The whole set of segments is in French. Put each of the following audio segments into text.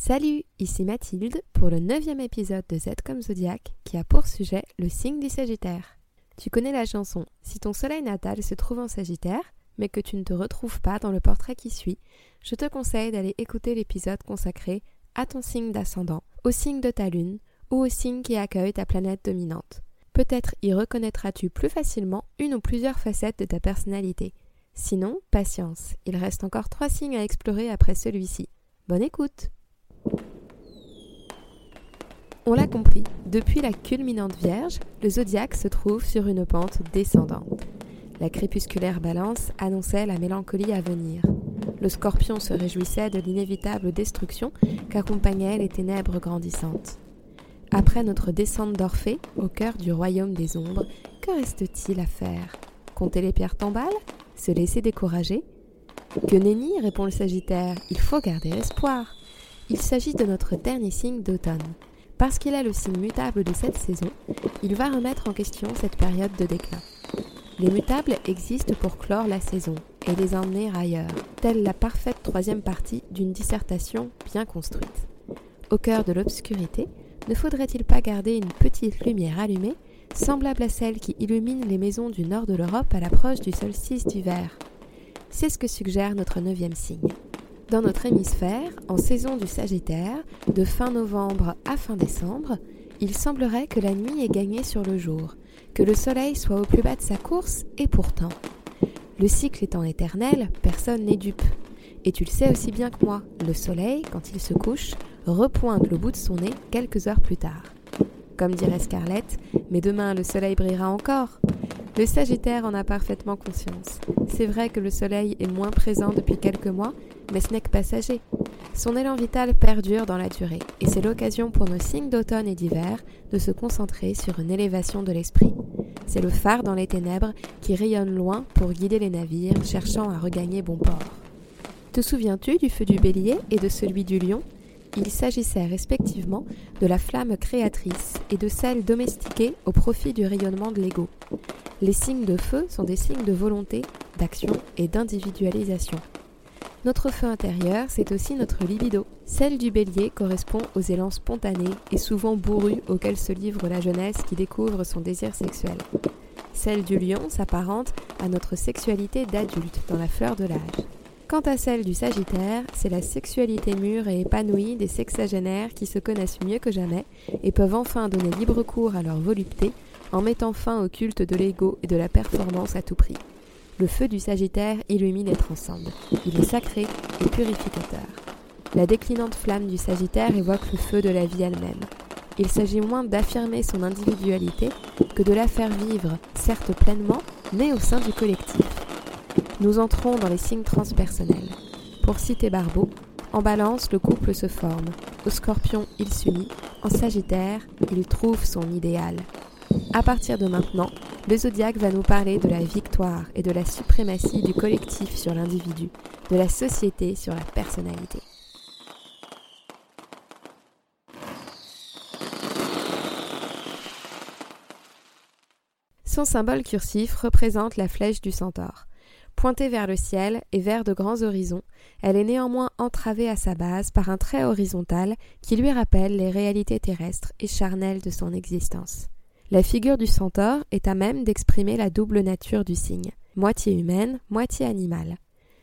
Salut, ici Mathilde pour le neuvième épisode de Z comme Zodiac qui a pour sujet le signe du Sagittaire. Tu connais la chanson Si ton soleil natal se trouve en Sagittaire, mais que tu ne te retrouves pas dans le portrait qui suit, je te conseille d'aller écouter l'épisode consacré à ton signe d'ascendant, au signe de ta lune ou au signe qui accueille ta planète dominante. Peut-être y reconnaîtras-tu plus facilement une ou plusieurs facettes de ta personnalité. Sinon, patience, il reste encore trois signes à explorer après celui-ci. Bonne écoute On l'a compris, depuis la culminante Vierge, le zodiaque se trouve sur une pente descendante. La crépusculaire balance annonçait la mélancolie à venir. Le scorpion se réjouissait de l'inévitable destruction qu'accompagnaient les ténèbres grandissantes. Après notre descente d'Orphée, au cœur du royaume des ombres, que reste-t-il à faire? Compter les pierres tombales? Se laisser décourager? Que nenni répond le Sagittaire, il faut garder espoir. Il s'agit de notre dernier signe d'automne. Parce qu'il est le signe mutable de cette saison, il va remettre en question cette période de déclin. Les mutables existent pour clore la saison et les emmener ailleurs, telle la parfaite troisième partie d'une dissertation bien construite. Au cœur de l'obscurité, ne faudrait-il pas garder une petite lumière allumée, semblable à celle qui illumine les maisons du nord de l'Europe à l'approche du solstice d'hiver? C'est ce que suggère notre neuvième signe. Dans notre hémisphère, en saison du Sagittaire, de fin novembre à fin décembre, il semblerait que la nuit ait gagné sur le jour, que le soleil soit au plus bas de sa course, et pourtant. Le cycle étant éternel, personne n'est dupe. Et tu le sais aussi bien que moi, le soleil, quand il se couche, repointe le bout de son nez quelques heures plus tard. Comme dirait Scarlett, mais demain le soleil brillera encore. Le Sagittaire en a parfaitement conscience. C'est vrai que le soleil est moins présent depuis quelques mois, mais ce n'est que passager. Son élan vital perdure dans la durée, et c'est l'occasion pour nos signes d'automne et d'hiver de se concentrer sur une élévation de l'esprit. C'est le phare dans les ténèbres qui rayonne loin pour guider les navires cherchant à regagner bon port. Te souviens-tu du feu du bélier et de celui du lion? Il s'agissait respectivement de la flamme créatrice et de celle domestiquée au profit du rayonnement de l'ego. Les signes de feu sont des signes de volonté, d'action et d'individualisation. Notre feu intérieur, c'est aussi notre libido. Celle du bélier correspond aux élans spontanés et souvent bourrus auxquels se livre la jeunesse qui découvre son désir sexuel. Celle du lion s'apparente à notre sexualité d'adulte dans la fleur de l'âge. Quant à celle du Sagittaire, c'est la sexualité mûre et épanouie des sexagénaires qui se connaissent mieux que jamais et peuvent enfin donner libre cours à leur volupté en mettant fin au culte de l'ego et de la performance à tout prix. Le feu du Sagittaire illumine et transcende. Il est sacré et purificateur. La déclinante flamme du Sagittaire évoque le feu de la vie elle-même. Il s'agit moins d'affirmer son individualité que de la faire vivre, certes pleinement, mais au sein du collectif. Nous entrons dans les signes transpersonnels. Pour citer Barbeau, en balance, le couple se forme. Au scorpion, il s'unit. En sagittaire, il trouve son idéal. À partir de maintenant, le zodiaque va nous parler de la et de la suprématie du collectif sur l'individu, de la société sur la personnalité. Son symbole cursif représente la flèche du centaure. Pointée vers le ciel et vers de grands horizons, elle est néanmoins entravée à sa base par un trait horizontal qui lui rappelle les réalités terrestres et charnelles de son existence. La figure du centaure est à même d'exprimer la double nature du signe, moitié humaine, moitié animale.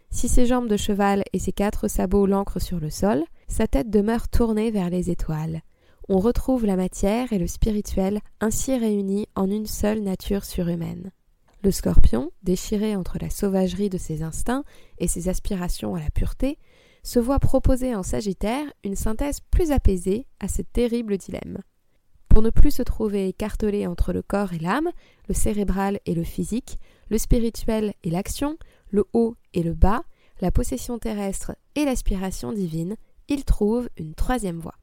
Si ses jambes de cheval et ses quatre sabots l'ancrent sur le sol, sa tête demeure tournée vers les étoiles. On retrouve la matière et le spirituel ainsi réunis en une seule nature surhumaine. Le scorpion, déchiré entre la sauvagerie de ses instincts et ses aspirations à la pureté, se voit proposer en Sagittaire une synthèse plus apaisée à ce terrible dilemme. Pour ne plus se trouver écartelé entre le corps et l'âme, le cérébral et le physique, le spirituel et l'action, le haut et le bas, la possession terrestre et l'aspiration divine, il trouve une troisième voie.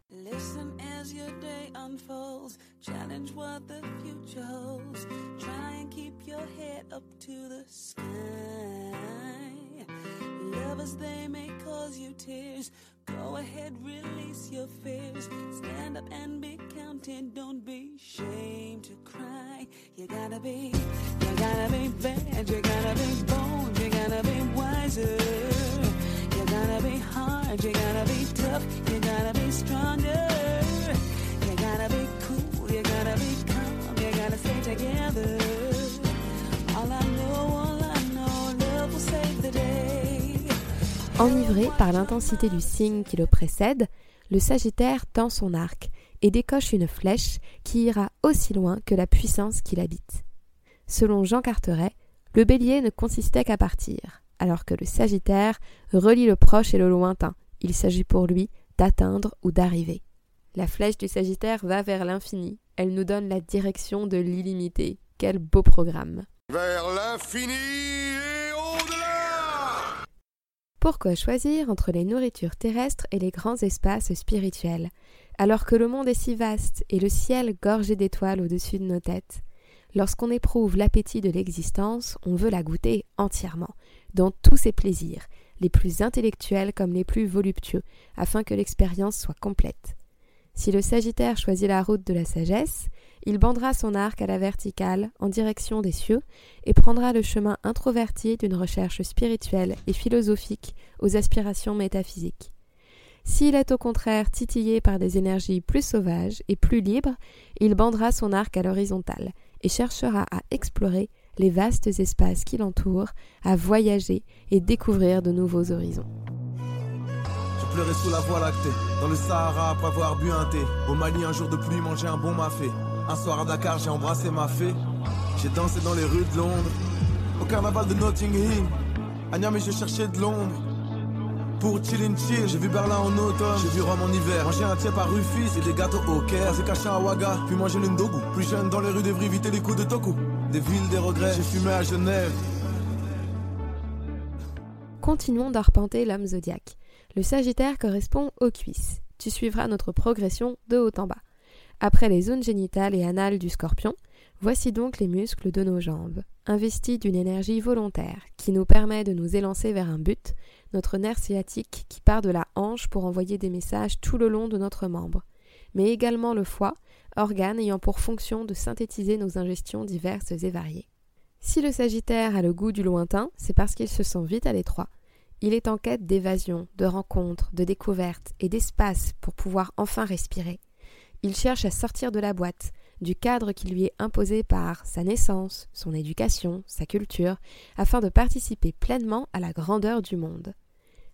Go ahead, release your fears. Stand up and be counted. Don't be ashamed to cry. You gotta be, you gotta be bad. You gotta be bold. You gotta be wiser. You gotta be hard. You gotta be tough. You gotta be stronger. You gotta be cool. You gotta be calm. You gotta stay together. All I know. Enivré par l'intensité du signe qui le précède, le Sagittaire tend son arc et décoche une flèche qui ira aussi loin que la puissance qui l'habite. Selon Jean Carteret, le bélier ne consistait qu'à partir, alors que le Sagittaire relie le proche et le lointain. Il s'agit pour lui d'atteindre ou d'arriver. La flèche du Sagittaire va vers l'infini. Elle nous donne la direction de l'illimité. Quel beau programme. Pourquoi choisir entre les nourritures terrestres et les grands espaces spirituels, alors que le monde est si vaste et le ciel gorgé d'étoiles au-dessus de nos têtes? Lorsqu'on éprouve l'appétit de l'existence, on veut la goûter entièrement, dans tous ses plaisirs, les plus intellectuels comme les plus voluptueux, afin que l'expérience soit complète. Si le Sagittaire choisit la route de la sagesse, il bandera son arc à la verticale en direction des cieux et prendra le chemin introverti d'une recherche spirituelle et philosophique aux aspirations métaphysiques. S'il est au contraire titillé par des énergies plus sauvages et plus libres, il bandera son arc à l'horizontale et cherchera à explorer les vastes espaces qui l'entourent, à voyager et découvrir de nouveaux horizons. Je pleurais sous la voie lactée, dans le Sahara après avoir bu un thé. Au Mali, un jour de pluie, manger un bon mafé. Un soir à Dakar, j'ai embrassé ma fée. J'ai dansé dans les rues de Londres. Au carnaval de Notting Hill, à Niamey, je cherchais de Londres. Pour chill chill, j'ai vu Berlin en automne, j'ai vu Rome en hiver. Manger un tiers par Rufus et des gâteaux au Caire. J'ai caché à Ouaga, puis manger l'Undogu. Plus jeune dans les rues d'Evry, éviter les coups de Toku. Des villes, des regrets, j'ai fumé à Genève. Continuons d'arpenter l'homme zodiaque. Le Sagittaire correspond aux cuisses. Tu suivras notre progression de haut en bas. Après les zones génitales et anales du scorpion, voici donc les muscles de nos jambes, investis d'une énergie volontaire qui nous permet de nous élancer vers un but, notre nerf sciatique qui part de la hanche pour envoyer des messages tout le long de notre membre, mais également le foie, organe ayant pour fonction de synthétiser nos ingestions diverses et variées. Si le Sagittaire a le goût du lointain, c'est parce qu'il se sent vite à l'étroit. Il est en quête d'évasion, de rencontres, de découvertes et d'espace pour pouvoir enfin respirer. Il cherche à sortir de la boîte, du cadre qui lui est imposé par sa naissance, son éducation, sa culture, afin de participer pleinement à la grandeur du monde.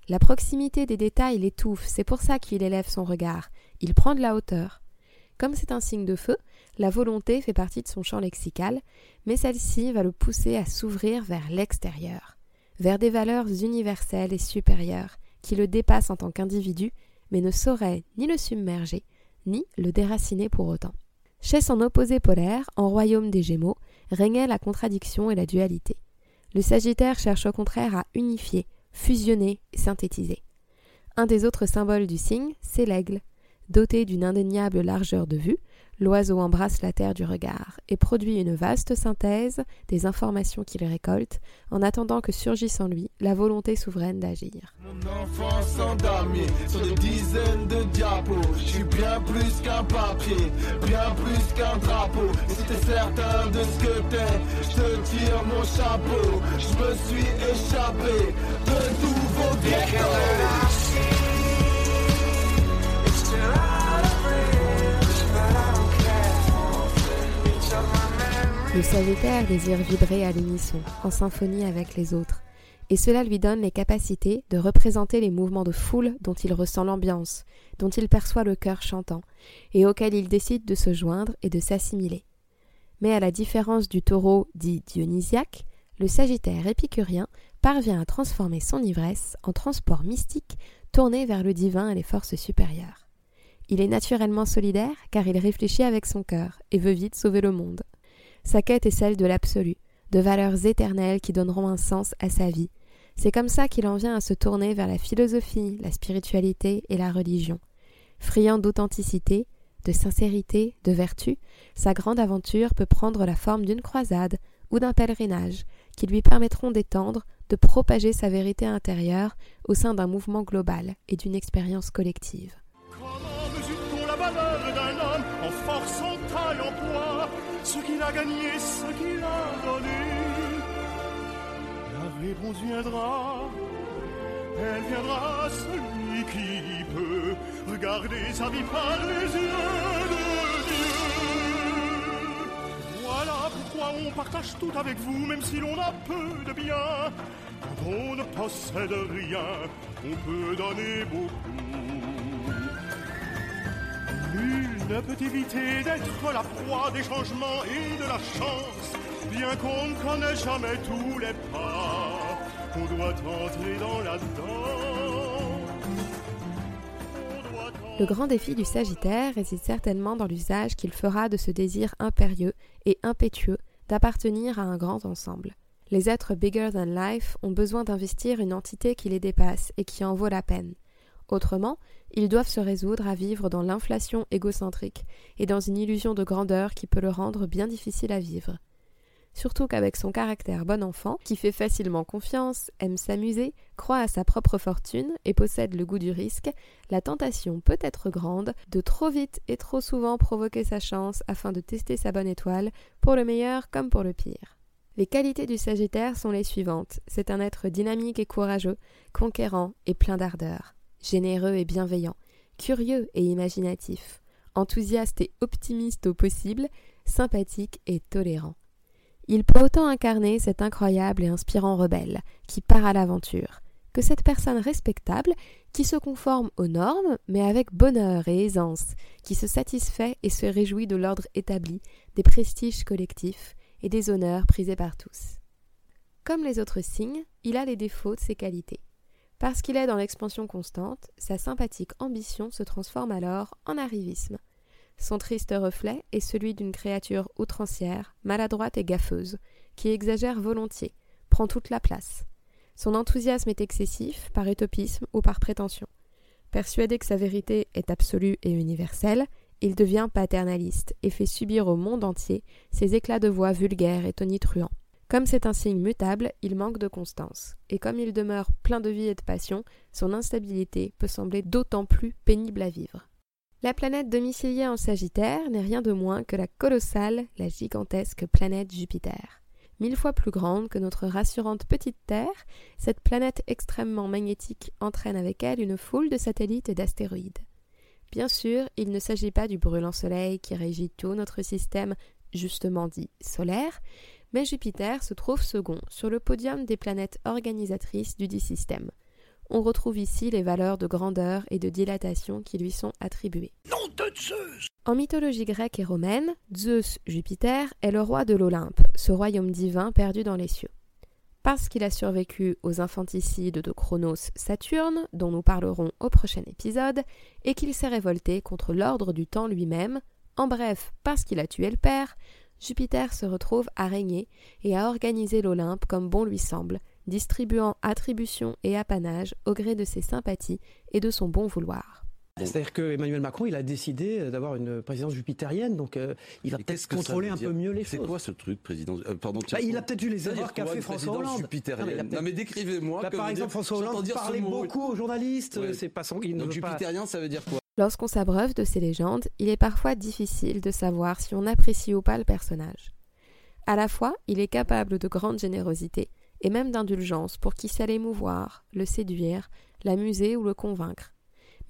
La proximité des détails l'étouffe, c'est pour ça qu'il élève son regard, il prend de la hauteur. Comme c'est un signe de feu, la volonté fait partie de son champ lexical, mais celle-ci va le pousser à s'ouvrir vers l'extérieur, vers des valeurs universelles et supérieures, qui le dépassent en tant qu'individu, mais ne sauraient ni le submerger, ni le déraciner pour autant. Chez son opposé polaire, en royaume des Gémeaux, régnait la contradiction et la dualité. Le Sagittaire cherche au contraire à unifier, fusionner synthétiser. Un des autres symboles du signe, c'est l'aigle. Doté d'une indéniable largeur de vue, l'oiseau embrasse la terre du regard et produit une vaste synthèse des informations qu'il récolte en attendant que surgisse en lui la volonté souveraine d'agir. Mon enfance endormi sur des dizaines de diapos. Je suis bien plus qu'un papier, bien plus qu'un drapeau. Et si t'es certain de ce que t'es, je te tire mon chapeau. Je me suis échappé de tous vos ghettos. Le Sagittaire désire vibrer à l'unisson, en symphonie avec les autres, et cela lui donne les capacités de représenter les mouvements de foule dont il ressent l'ambiance, dont il perçoit le cœur chantant, et auxquels il décide de se joindre et de s'assimiler. Mais à la différence du taureau dit dionysiaque, le Sagittaire épicurien parvient à transformer son ivresse en transport mystique tourné vers le divin et les forces supérieures. Il est naturellement solidaire car il réfléchit avec son cœur et veut vite sauver le monde. Sa quête est celle de l'absolu, de valeurs éternelles qui donneront un sens à sa vie. C'est comme ça qu'il en vient à se tourner vers la philosophie, la spiritualité et la religion. Friand d'authenticité, de sincérité, de vertu, sa grande aventure peut prendre la forme d'une croisade ou d'un pèlerinage qui lui permettront d'étendre, de propager sa vérité intérieure au sein d'un mouvement global et d'une expérience collective. Ce qu'il a gagné, ce qu'il a donné. La réponse viendra, elle viendra celui qui peut regarder sa vie par les yeux de Dieu. Voilà foi, on partage tout avec vous, même si l'on a peu de bien. Quand on ne possède rien, on peut donner beaucoup. Nul ne peut éviter d'être la proie des changements et de la chance, bien qu'on ne jamais tous les pas. On doit entrer dans la Le grand défi du Sagittaire réside certainement dans l'usage qu'il fera de ce désir impérieux et impétueux d'appartenir à un grand ensemble. Les êtres bigger than life ont besoin d'investir une entité qui les dépasse et qui en vaut la peine. Autrement, ils doivent se résoudre à vivre dans l'inflation égocentrique et dans une illusion de grandeur qui peut le rendre bien difficile à vivre surtout qu'avec son caractère bon enfant, qui fait facilement confiance, aime s'amuser, croit à sa propre fortune et possède le goût du risque, la tentation peut être grande de trop vite et trop souvent provoquer sa chance afin de tester sa bonne étoile, pour le meilleur comme pour le pire. Les qualités du Sagittaire sont les suivantes. C'est un être dynamique et courageux, conquérant et plein d'ardeur, généreux et bienveillant, curieux et imaginatif, enthousiaste et optimiste au possible, sympathique et tolérant. Il peut autant incarner cet incroyable et inspirant rebelle qui part à l'aventure, que cette personne respectable qui se conforme aux normes, mais avec bonheur et aisance, qui se satisfait et se réjouit de l'ordre établi, des prestiges collectifs et des honneurs prisés par tous. Comme les autres signes, il a les défauts de ses qualités. Parce qu'il est dans l'expansion constante, sa sympathique ambition se transforme alors en arrivisme, son triste reflet est celui d'une créature outrancière, maladroite et gaffeuse, qui exagère volontiers, prend toute la place. Son enthousiasme est excessif, par utopisme ou par prétention. Persuadé que sa vérité est absolue et universelle, il devient paternaliste et fait subir au monde entier ses éclats de voix vulgaires et tonitruants. Comme c'est un signe mutable, il manque de constance, et comme il demeure plein de vie et de passion, son instabilité peut sembler d'autant plus pénible à vivre. La planète domiciliée en Sagittaire n'est rien de moins que la colossale, la gigantesque planète Jupiter. Mille fois plus grande que notre rassurante petite Terre, cette planète extrêmement magnétique entraîne avec elle une foule de satellites et d'astéroïdes. Bien sûr, il ne s'agit pas du brûlant Soleil qui régit tout notre système, justement dit solaire, mais Jupiter se trouve second sur le podium des planètes organisatrices du dit système on retrouve ici les valeurs de grandeur et de dilatation qui lui sont attribuées. En mythologie grecque et romaine, Zeus, Jupiter, est le roi de l'Olympe, ce royaume divin perdu dans les cieux. Parce qu'il a survécu aux infanticides de Chronos Saturne, dont nous parlerons au prochain épisode, et qu'il s'est révolté contre l'ordre du temps lui-même, en bref, parce qu'il a tué le père, Jupiter se retrouve à régner et à organiser l'Olympe comme bon lui semble, distribuant attributions et apanages au gré de ses sympathies et de son bon vouloir. C'est-à-dire qu'Emmanuel Macron, il a décidé d'avoir une présidence jupitérienne, donc euh, il va peut-être contrôler un peu mieux les choses. C'est quoi ce truc, président euh, Pardon. Bah, il a peut-être vu les erreurs qu'a fait François Hollande? Non, mais décrivez-moi. Bah, par exemple, François Hollande parlait beaucoup aux journalistes. C'est pas son. donc jupitérien, ça veut dire quoi? Lorsqu'on s'abreuve de ces légendes, il est parfois difficile de savoir si on apprécie ou pas le personnage. À la fois, il est capable de grande générosité, et même d'indulgence pour qui sait l'émouvoir, le séduire, l'amuser ou le convaincre.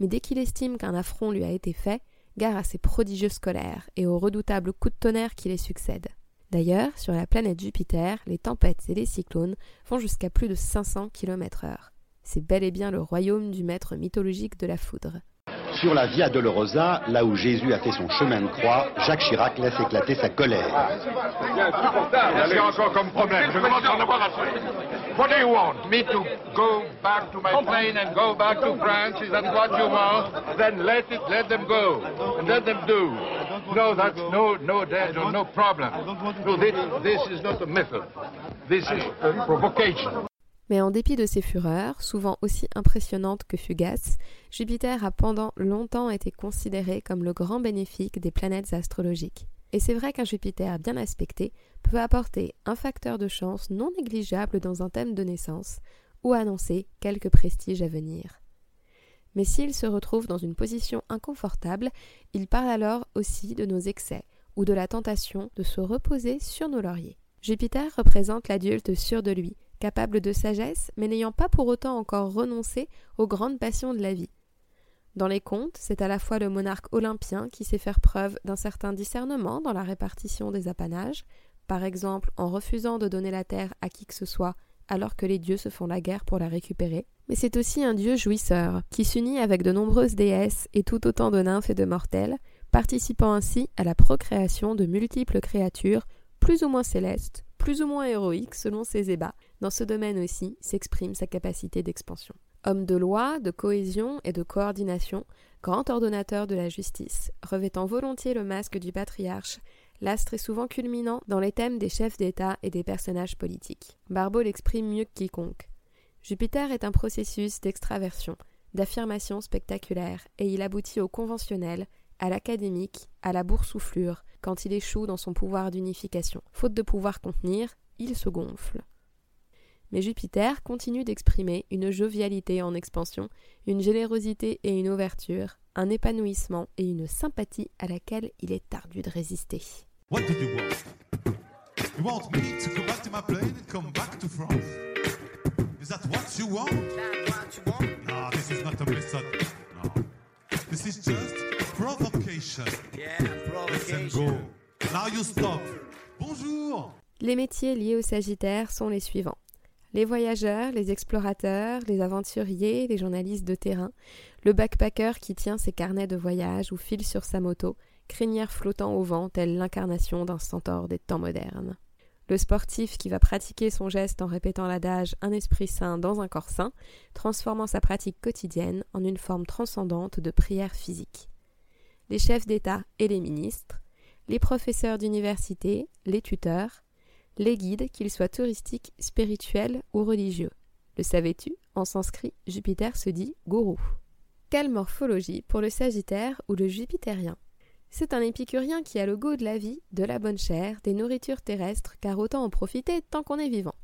Mais dès qu'il estime qu'un affront lui a été fait, gare à ses prodigieuses colères et aux redoutables coups de tonnerre qui les succèdent. D'ailleurs, sur la planète Jupiter, les tempêtes et les cyclones vont jusqu'à plus de 500 km heure. C'est bel et bien le royaume du maître mythologique de la foudre. Sur la Via Dolorosa, là où Jésus a fait son chemin de croix, Jacques Chirac laisse éclater sa colère. Qu'il encore comme problème Je commence à en avoir assez. What do you want? Me to go back to my plane and go back to France? Is that what you want? Then let it, let them go, and let them do. No, that's no, no, no, no problem. No, this, this is not a method. This is a provocation. Mais en dépit de ses fureurs, souvent aussi impressionnantes que fugaces, Jupiter a pendant longtemps été considéré comme le grand bénéfique des planètes astrologiques. Et c'est vrai qu'un Jupiter bien aspecté peut apporter un facteur de chance non négligeable dans un thème de naissance ou annoncer quelque prestige à venir. Mais s'il se retrouve dans une position inconfortable, il parle alors aussi de nos excès ou de la tentation de se reposer sur nos lauriers. Jupiter représente l'adulte sûr de lui, capable de sagesse, mais n'ayant pas pour autant encore renoncé aux grandes passions de la vie. Dans les contes, c'est à la fois le monarque olympien qui sait faire preuve d'un certain discernement dans la répartition des apanages, par exemple en refusant de donner la terre à qui que ce soit alors que les dieux se font la guerre pour la récupérer, mais c'est aussi un dieu jouisseur, qui s'unit avec de nombreuses déesses et tout autant de nymphes et de mortels, participant ainsi à la procréation de multiples créatures, plus ou moins célestes, plus ou moins héroïques selon ses ébats. Dans ce domaine aussi s'exprime sa capacité d'expansion. Homme de loi, de cohésion et de coordination, grand ordonnateur de la justice, revêtant volontiers le masque du patriarche, l'astre est souvent culminant dans les thèmes des chefs d'État et des personnages politiques. Barbeau l'exprime mieux que quiconque. Jupiter est un processus d'extraversion, d'affirmation spectaculaire, et il aboutit au conventionnel, à l'académique, à la boursouflure, quand il échoue dans son pouvoir d'unification. Faute de pouvoir contenir, il se gonfle. Mais Jupiter continue d'exprimer une jovialité en expansion, une générosité et une ouverture, un épanouissement et une sympathie à laquelle il est ardu de résister. What do you want? You want me to go back to my plane and come back to France? Is that what you want? That's what you want? No, this is not a method. No. This is just provocation. Yeah, provocation. Let's go. Now you stop. Bonjour. Les métiers liés au Sagittaire sont les suivants. Les voyageurs, les explorateurs, les aventuriers, les journalistes de terrain, le backpacker qui tient ses carnets de voyage ou file sur sa moto, crinière flottant au vent, telle l'incarnation d'un centaure des temps modernes. Le sportif qui va pratiquer son geste en répétant l'adage un esprit sain dans un corps sain, transformant sa pratique quotidienne en une forme transcendante de prière physique. Les chefs d'État et les ministres, les professeurs d'université, les tuteurs, les guides, qu'ils soient touristiques, spirituels ou religieux. Le savais-tu? En sanskrit, Jupiter se dit gourou. Quelle morphologie pour le Sagittaire ou le Jupitérien? C'est un épicurien qui a le goût de la vie, de la bonne chair, des nourritures terrestres, car autant en profiter tant qu'on est vivant.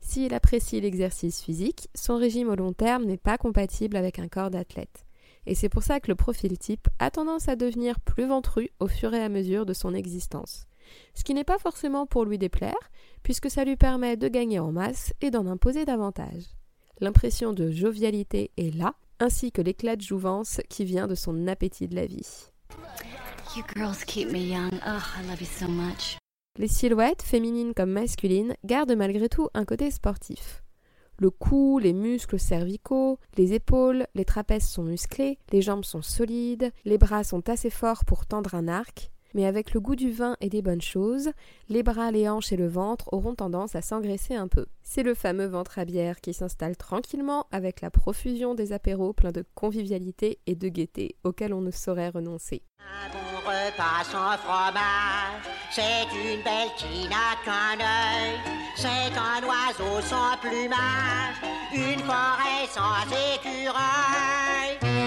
S'il apprécie l'exercice physique, son régime au long terme n'est pas compatible avec un corps d'athlète. Et c'est pour ça que le profil type a tendance à devenir plus ventru au fur et à mesure de son existence. Ce qui n'est pas forcément pour lui déplaire, puisque ça lui permet de gagner en masse et d'en imposer davantage. L'impression de jovialité est là, ainsi que l'éclat de jouvence qui vient de son appétit de la vie. Les silhouettes, féminines comme masculines, gardent malgré tout un côté sportif. Le cou, les muscles cervicaux, les épaules, les trapèzes sont musclés, les jambes sont solides, les bras sont assez forts pour tendre un arc, mais avec le goût du vin et des bonnes choses, les bras, les hanches et le ventre auront tendance à s'engraisser un peu. C'est le fameux ventre à bière qui s'installe tranquillement avec la profusion des apéros pleins de convivialité et de gaieté auxquels on ne saurait renoncer. C'est une belle qui c'est un oiseau sans plumage, une forêt sans écureuil.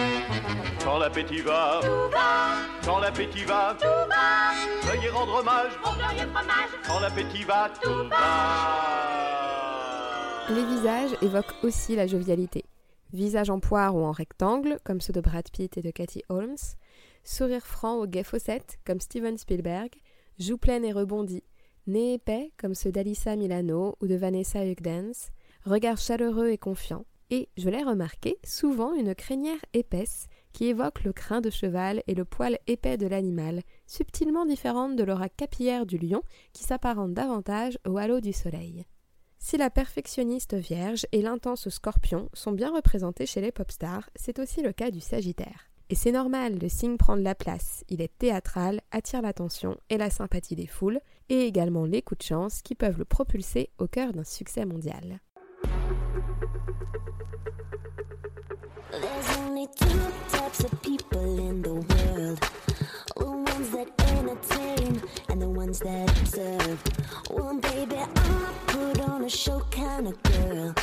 Quand l'appétit va, tout va, quand l'appétit va, tout va, veuillez rendre hommage au glorieux fromage. Quand l'appétit va, tout va. Les visages évoquent aussi la jovialité. Visage en poire ou en rectangle, comme ceux de Brad Pitt et de Cathy Holmes, sourire franc au guet fossette, comme Steven Spielberg, joue pleine et rebondie, nez épais, comme ceux d'Alissa Milano ou de Vanessa Hudgens, regard chaleureux et confiant, et, je l'ai remarqué, souvent une crinière épaisse qui évoque le crin de cheval et le poil épais de l'animal, subtilement différente de l'aura capillaire du lion qui s'apparente davantage au halo du soleil. Si la perfectionniste vierge et l'intense scorpion sont bien représentés chez les pop stars, c'est aussi le cas du Sagittaire. Et c'est normal, le signe prend de la place, il est théâtral, attire l'attention et la sympathie des foules, et également les coups de chance qui peuvent le propulser au cœur d'un succès mondial. There's only two types of people in the world. The ones that entertain and the ones that observe Well baby, a put on a show kind of girl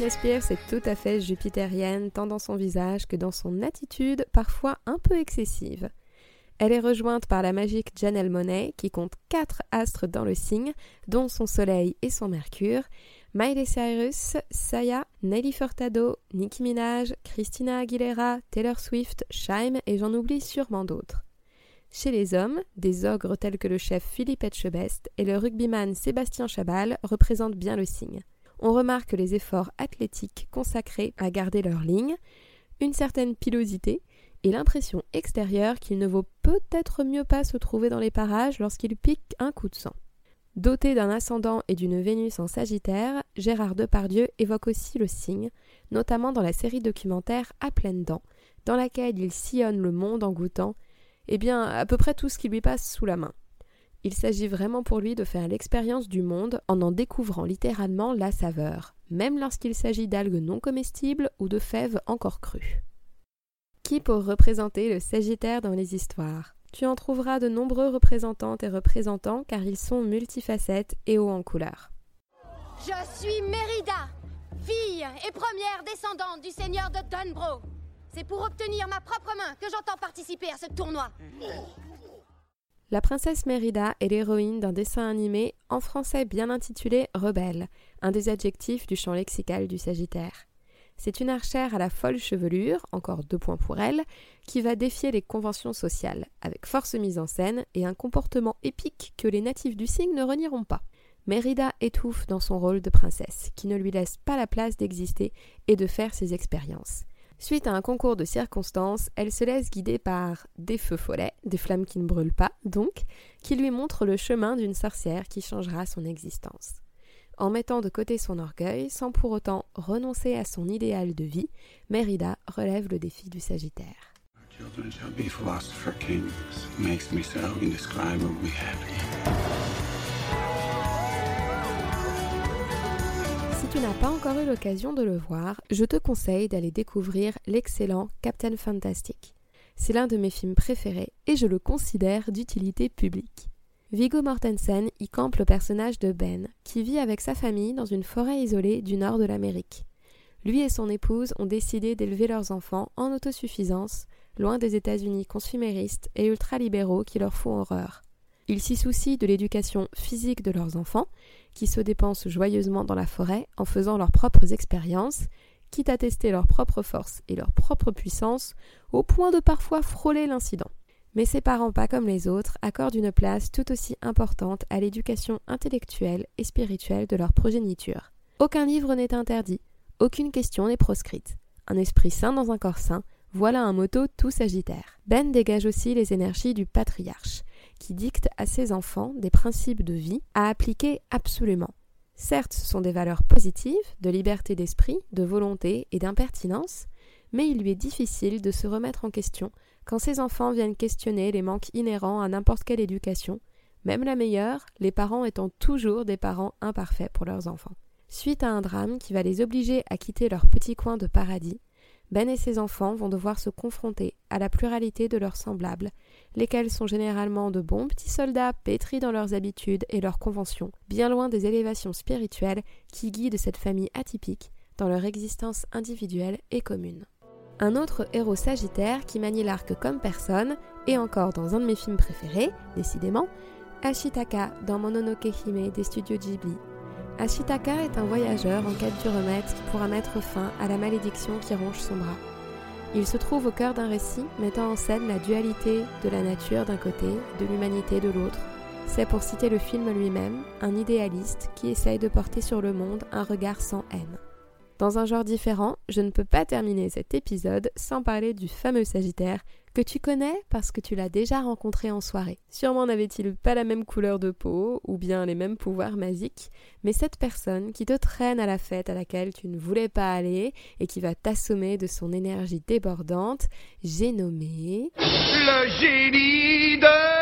Britney Spears est tout à fait jupitérienne tant dans son visage que dans son attitude parfois un peu excessive. Elle est rejointe par la magique Janelle Monet qui compte quatre astres dans le signe, dont son soleil et son mercure, Miley Cyrus, Saya, Nelly Furtado, Nicki Minaj, Christina Aguilera, Taylor Swift, Shaim et j'en oublie sûrement d'autres. Chez les hommes, des ogres tels que le chef Philippe Etchebest et le rugbyman Sébastien Chabal représentent bien le signe. On remarque les efforts athlétiques consacrés à garder leur ligne, une certaine pilosité et l'impression extérieure qu'il ne vaut peut-être mieux pas se trouver dans les parages lorsqu'il pique un coup de sang. Doté d'un ascendant et d'une Vénus en Sagittaire, Gérard Depardieu évoque aussi le signe, notamment dans la série documentaire À pleines dents, dans laquelle il sillonne le monde en goûtant, eh bien, à peu près tout ce qui lui passe sous la main. Il s'agit vraiment pour lui de faire l'expérience du monde en en découvrant littéralement la saveur, même lorsqu'il s'agit d'algues non comestibles ou de fèves encore crues. Qui pour représenter le Sagittaire dans les histoires? Tu en trouveras de nombreux représentantes et représentants car ils sont multifacettes et hauts en couleur. Je suis Mérida, fille et première descendante du seigneur de Dunbro. C'est pour obtenir ma propre main que j'entends participer à ce tournoi. La princesse Mérida est l'héroïne d'un dessin animé en français bien intitulé Rebelle, un des adjectifs du champ lexical du Sagittaire. C'est une archère à la folle chevelure, encore deux points pour elle, qui va défier les conventions sociales, avec force mise en scène et un comportement épique que les natifs du signe ne renieront pas. Mérida étouffe dans son rôle de princesse, qui ne lui laisse pas la place d'exister et de faire ses expériences. Suite à un concours de circonstances, elle se laisse guider par des feux follets, des flammes qui ne brûlent pas, donc, qui lui montrent le chemin d'une sorcière qui changera son existence. En mettant de côté son orgueil, sans pour autant renoncer à son idéal de vie, Mérida relève le défi du Sagittaire. Tu n'as pas encore eu l'occasion de le voir, je te conseille d'aller découvrir l'excellent Captain Fantastic. C'est l'un de mes films préférés et je le considère d'utilité publique. Viggo Mortensen y campe le personnage de Ben, qui vit avec sa famille dans une forêt isolée du nord de l'Amérique. Lui et son épouse ont décidé d'élever leurs enfants en autosuffisance, loin des États-Unis consuméristes et ultralibéraux qui leur font horreur. Ils s'y soucient de l'éducation physique de leurs enfants, qui se dépensent joyeusement dans la forêt en faisant leurs propres expériences, quitte à tester leur propre force et leur propre puissance, au point de parfois frôler l'incident. Mais ces parents, pas comme les autres, accordent une place tout aussi importante à l'éducation intellectuelle et spirituelle de leur progéniture. Aucun livre n'est interdit, aucune question n'est proscrite. Un esprit sain dans un corps sain, voilà un motto tout sagittaire. Ben dégage aussi les énergies du patriarche, qui dicte à ses enfants des principes de vie à appliquer absolument. Certes, ce sont des valeurs positives, de liberté d'esprit, de volonté et d'impertinence, mais il lui est difficile de se remettre en question quand ses enfants viennent questionner les manques inhérents à n'importe quelle éducation, même la meilleure, les parents étant toujours des parents imparfaits pour leurs enfants. Suite à un drame qui va les obliger à quitter leur petit coin de paradis, ben et ses enfants vont devoir se confronter à la pluralité de leurs semblables, lesquels sont généralement de bons petits soldats pétris dans leurs habitudes et leurs conventions, bien loin des élévations spirituelles qui guident cette famille atypique dans leur existence individuelle et commune. Un autre héros sagittaire qui manie l'arc comme personne, et encore dans un de mes films préférés, décidément, Ashitaka dans Mononoke Hime des studios Ghibli, Ashitaka est un voyageur en quête du remède qui pourra mettre fin à la malédiction qui ronge son bras. Il se trouve au cœur d'un récit mettant en scène la dualité de la nature d'un côté, de l'humanité de l'autre. C'est pour citer le film lui-même, un idéaliste qui essaye de porter sur le monde un regard sans haine. Dans un genre différent, je ne peux pas terminer cet épisode sans parler du fameux Sagittaire que tu connais parce que tu l'as déjà rencontré en soirée. Sûrement n'avait-il pas la même couleur de peau ou bien les mêmes pouvoirs magiques, mais cette personne qui te traîne à la fête à laquelle tu ne voulais pas aller et qui va t'assommer de son énergie débordante, j'ai nommé le génie de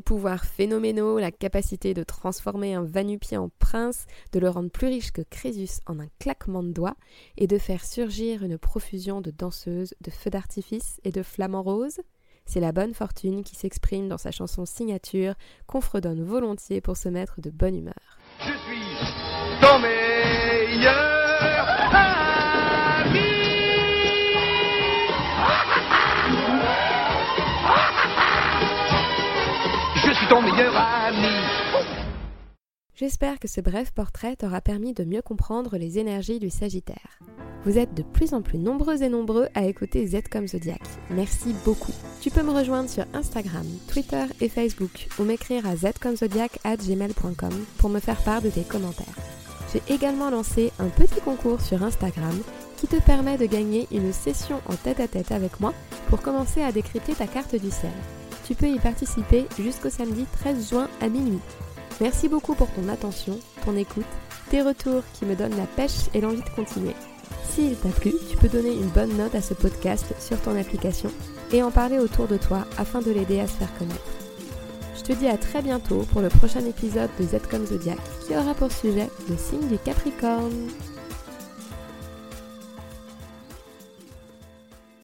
pouvoirs phénoménaux, la capacité de transformer un Vanupier en prince, de le rendre plus riche que Crésus en un claquement de doigts, et de faire surgir une profusion de danseuses, de feux d'artifice et de flamants roses C'est la bonne fortune qui s'exprime dans sa chanson signature qu'on fredonne volontiers pour se mettre de bonne humeur. J'espère que ce bref portrait t'aura permis de mieux comprendre les énergies du Sagittaire. Vous êtes de plus en plus nombreux et nombreux à écouter Z comme Zodiac. Merci beaucoup. Tu peux me rejoindre sur Instagram, Twitter et Facebook ou m'écrire à zcomzodiac@gmail.com pour me faire part de tes commentaires. J'ai également lancé un petit concours sur Instagram qui te permet de gagner une session en tête-à-tête avec moi pour commencer à décrypter ta carte du ciel. Tu peux y participer jusqu'au samedi 13 juin à minuit. Merci beaucoup pour ton attention, ton écoute, tes retours qui me donnent la pêche et l'envie de continuer. S'il t'a plu, tu peux donner une bonne note à ce podcast sur ton application et en parler autour de toi afin de l'aider à se faire connaître. Je te dis à très bientôt pour le prochain épisode de Z comme Zodiac qui aura pour sujet le signe du Capricorne.